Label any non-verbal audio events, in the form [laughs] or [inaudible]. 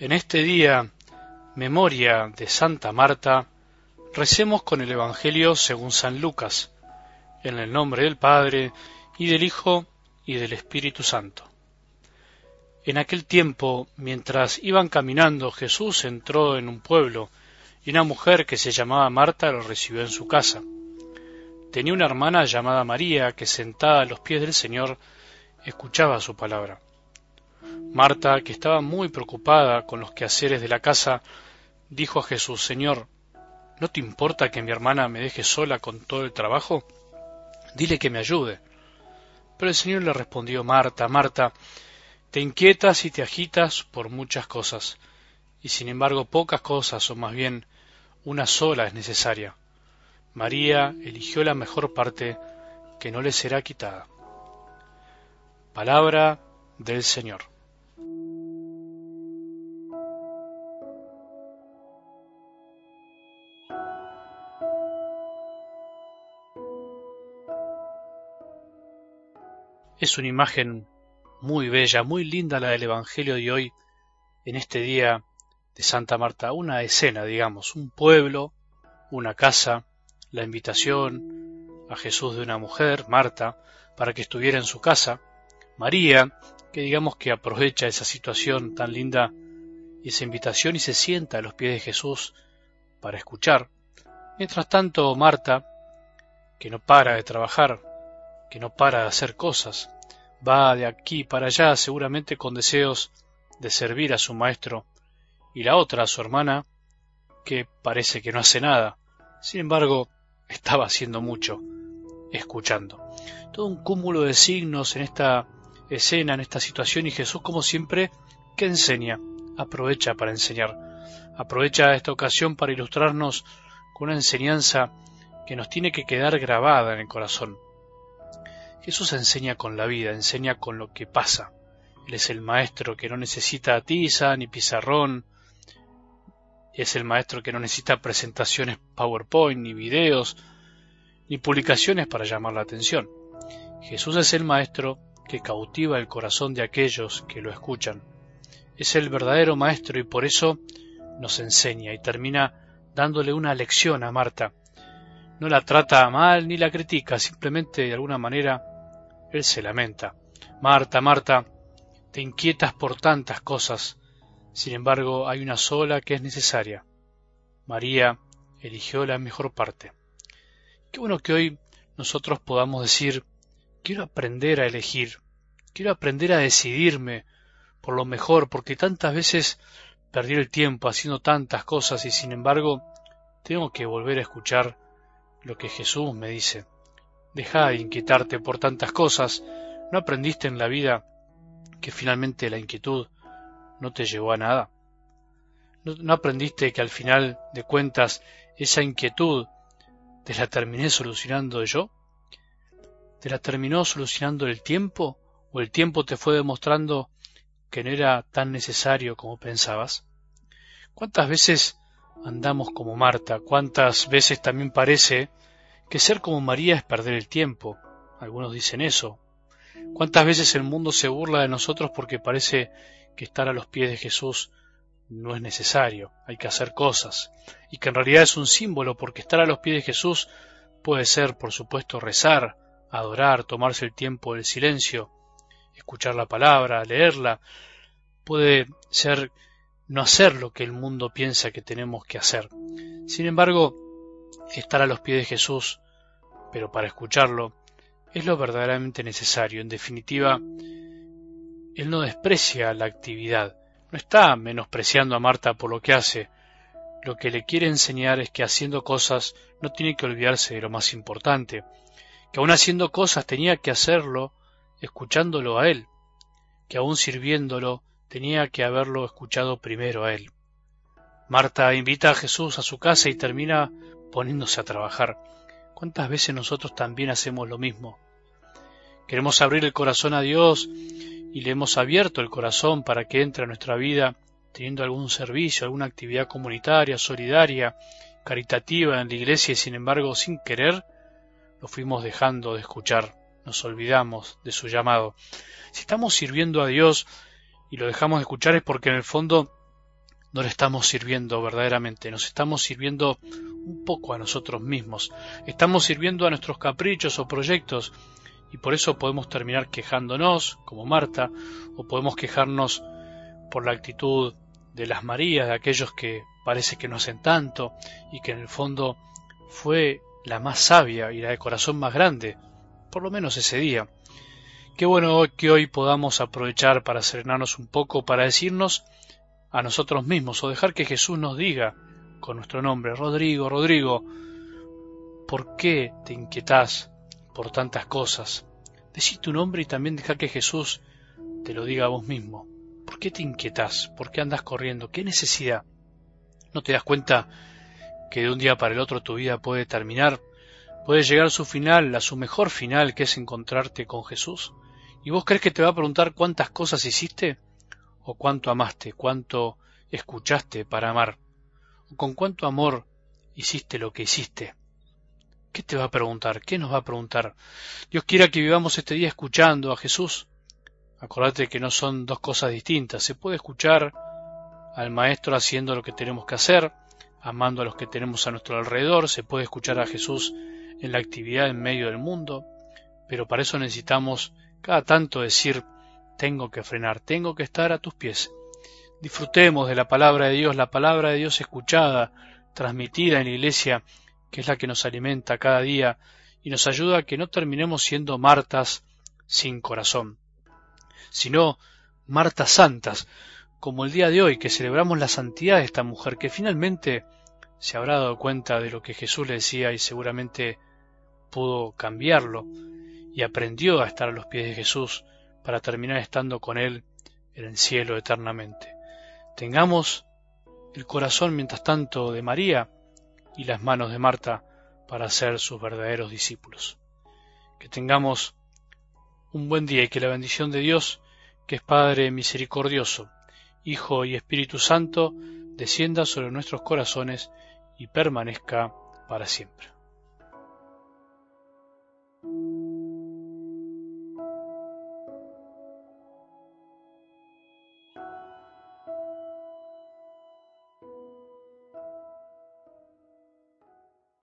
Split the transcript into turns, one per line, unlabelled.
En este día, memoria de Santa Marta, recemos con el Evangelio según San Lucas, en el nombre del Padre, y del Hijo, y del Espíritu Santo. En aquel tiempo, mientras iban caminando, Jesús entró en un pueblo, y una mujer que se llamaba Marta lo recibió en su casa. Tenía una hermana llamada María, que sentada a los pies del Señor, escuchaba su palabra. Marta, que estaba muy preocupada con los quehaceres de la casa, dijo a Jesús, Señor, ¿no te importa que mi hermana me deje sola con todo el trabajo? Dile que me ayude. Pero el Señor le respondió, Marta, Marta, te inquietas y te agitas por muchas cosas, y sin embargo pocas cosas, o más bien una sola es necesaria. María eligió la mejor parte que no le será quitada. Palabra del Señor. Es una imagen muy bella, muy linda la del Evangelio de hoy, en este día de Santa Marta. Una escena, digamos, un pueblo, una casa, la invitación a Jesús de una mujer, Marta, para que estuviera en su casa, María, que digamos que aprovecha esa situación tan linda y esa invitación y se sienta a los pies de Jesús para escuchar. Mientras tanto, Marta, que no para de trabajar, que no para de hacer cosas, va de aquí para allá seguramente con deseos de servir a su maestro, y la otra, su hermana, que parece que no hace nada, sin embargo, [laughs] estaba haciendo mucho, escuchando. Todo un cúmulo de signos en esta escena, en esta situación, y Jesús, como siempre, que enseña, aprovecha para enseñar, aprovecha esta ocasión para ilustrarnos con una enseñanza que nos tiene que quedar grabada en el corazón. Jesús enseña con la vida, enseña con lo que pasa. Él es el maestro que no necesita tiza ni pizarrón. Es el maestro que no necesita presentaciones PowerPoint, ni videos, ni publicaciones para llamar la atención. Jesús es el maestro que cautiva el corazón de aquellos que lo escuchan. Es el verdadero maestro y por eso nos enseña y termina dándole una lección a Marta. No la trata mal ni la critica, simplemente de alguna manera él se lamenta. Marta, Marta, te inquietas por tantas cosas. Sin embargo, hay una sola que es necesaria. María eligió la mejor parte. Qué bueno que hoy nosotros podamos decir, quiero aprender a elegir, quiero aprender a decidirme por lo mejor, porque tantas veces perdí el tiempo haciendo tantas cosas y sin embargo tengo que volver a escuchar lo que Jesús me dice. Deja de inquietarte por tantas cosas. ¿No aprendiste en la vida que finalmente la inquietud no te llevó a nada? ¿No, aprendiste que al final de cuentas esa inquietud te la terminé solucionando yo? ¿Te la terminó solucionando el tiempo? ¿O el tiempo te fue demostrando que no era tan necesario como pensabas? ¿Cuántas veces andamos como Marta? ¿Cuántas veces también parece que ser como María es perder el tiempo. Algunos dicen eso. ¿Cuántas veces el mundo se burla de nosotros porque parece que estar a los pies de Jesús no es necesario, hay que hacer cosas, y que en realidad es un símbolo porque estar a los pies de Jesús puede ser, por supuesto, rezar, adorar, tomarse el tiempo del silencio, escuchar la palabra, leerla, puede ser no hacer lo que el mundo piensa que tenemos que hacer. Sin embargo, estar a los pies de Jesús, pero para escucharlo, es lo verdaderamente necesario. En definitiva, Él no desprecia la actividad, no está menospreciando a Marta por lo que hace. Lo que le quiere enseñar es que haciendo cosas no tiene que olvidarse de lo más importante, que aun haciendo cosas tenía que hacerlo escuchándolo a Él, que aun sirviéndolo tenía que haberlo escuchado primero a Él. Marta invita a Jesús a su casa y termina poniéndose a trabajar. ¿Cuántas veces nosotros también hacemos lo mismo? Queremos abrir el corazón a Dios y le hemos abierto el corazón para que entre a nuestra vida teniendo algún servicio, alguna actividad comunitaria, solidaria, caritativa en la iglesia y sin embargo sin querer lo fuimos dejando de escuchar, nos olvidamos de su llamado. Si estamos sirviendo a Dios y lo dejamos de escuchar es porque en el fondo no le estamos sirviendo verdaderamente, nos estamos sirviendo un poco a nosotros mismos, estamos sirviendo a nuestros caprichos o proyectos y por eso podemos terminar quejándonos, como Marta, o podemos quejarnos por la actitud de las Marías, de aquellos que parece que no hacen tanto y que en el fondo fue la más sabia y la de corazón más grande, por lo menos ese día. Qué bueno que hoy podamos aprovechar para serenarnos un poco, para decirnos a nosotros mismos o dejar que Jesús nos diga con nuestro nombre, Rodrigo, Rodrigo, ¿por qué te inquietas por tantas cosas? Decí tu nombre y también deja que Jesús te lo diga a vos mismo. ¿Por qué te inquietas? ¿Por qué andas corriendo? ¿Qué necesidad? ¿No te das cuenta que de un día para el otro tu vida puede terminar? Puede llegar a su final, a su mejor final, que es encontrarte con Jesús. ¿Y vos crees que te va a preguntar cuántas cosas hiciste? ¿O cuánto amaste? ¿Cuánto escuchaste para amar? ¿O con cuánto amor hiciste lo que hiciste? ¿Qué te va a preguntar? ¿Qué nos va a preguntar? Dios quiera que vivamos este día escuchando a Jesús. Acordate que no son dos cosas distintas. Se puede escuchar al Maestro haciendo lo que tenemos que hacer, amando a los que tenemos a nuestro alrededor. Se puede escuchar a Jesús en la actividad en medio del mundo. Pero para eso necesitamos cada tanto decir, tengo que frenar, tengo que estar a tus pies. Disfrutemos de la palabra de Dios, la palabra de Dios escuchada, transmitida en la iglesia que es la que nos alimenta cada día y nos ayuda a que no terminemos siendo Martas sin corazón, sino Martas santas, como el día de hoy que celebramos la santidad de esta mujer que finalmente se habrá dado cuenta de lo que Jesús le decía y seguramente pudo cambiarlo y aprendió a estar a los pies de Jesús para terminar estando con Él en el cielo eternamente. Tengamos el corazón mientras tanto de María, y las manos de Marta para ser sus verdaderos discípulos. Que tengamos un buen día y que la bendición de Dios, que es Padre misericordioso, Hijo y Espíritu Santo, descienda sobre nuestros corazones y permanezca para siempre.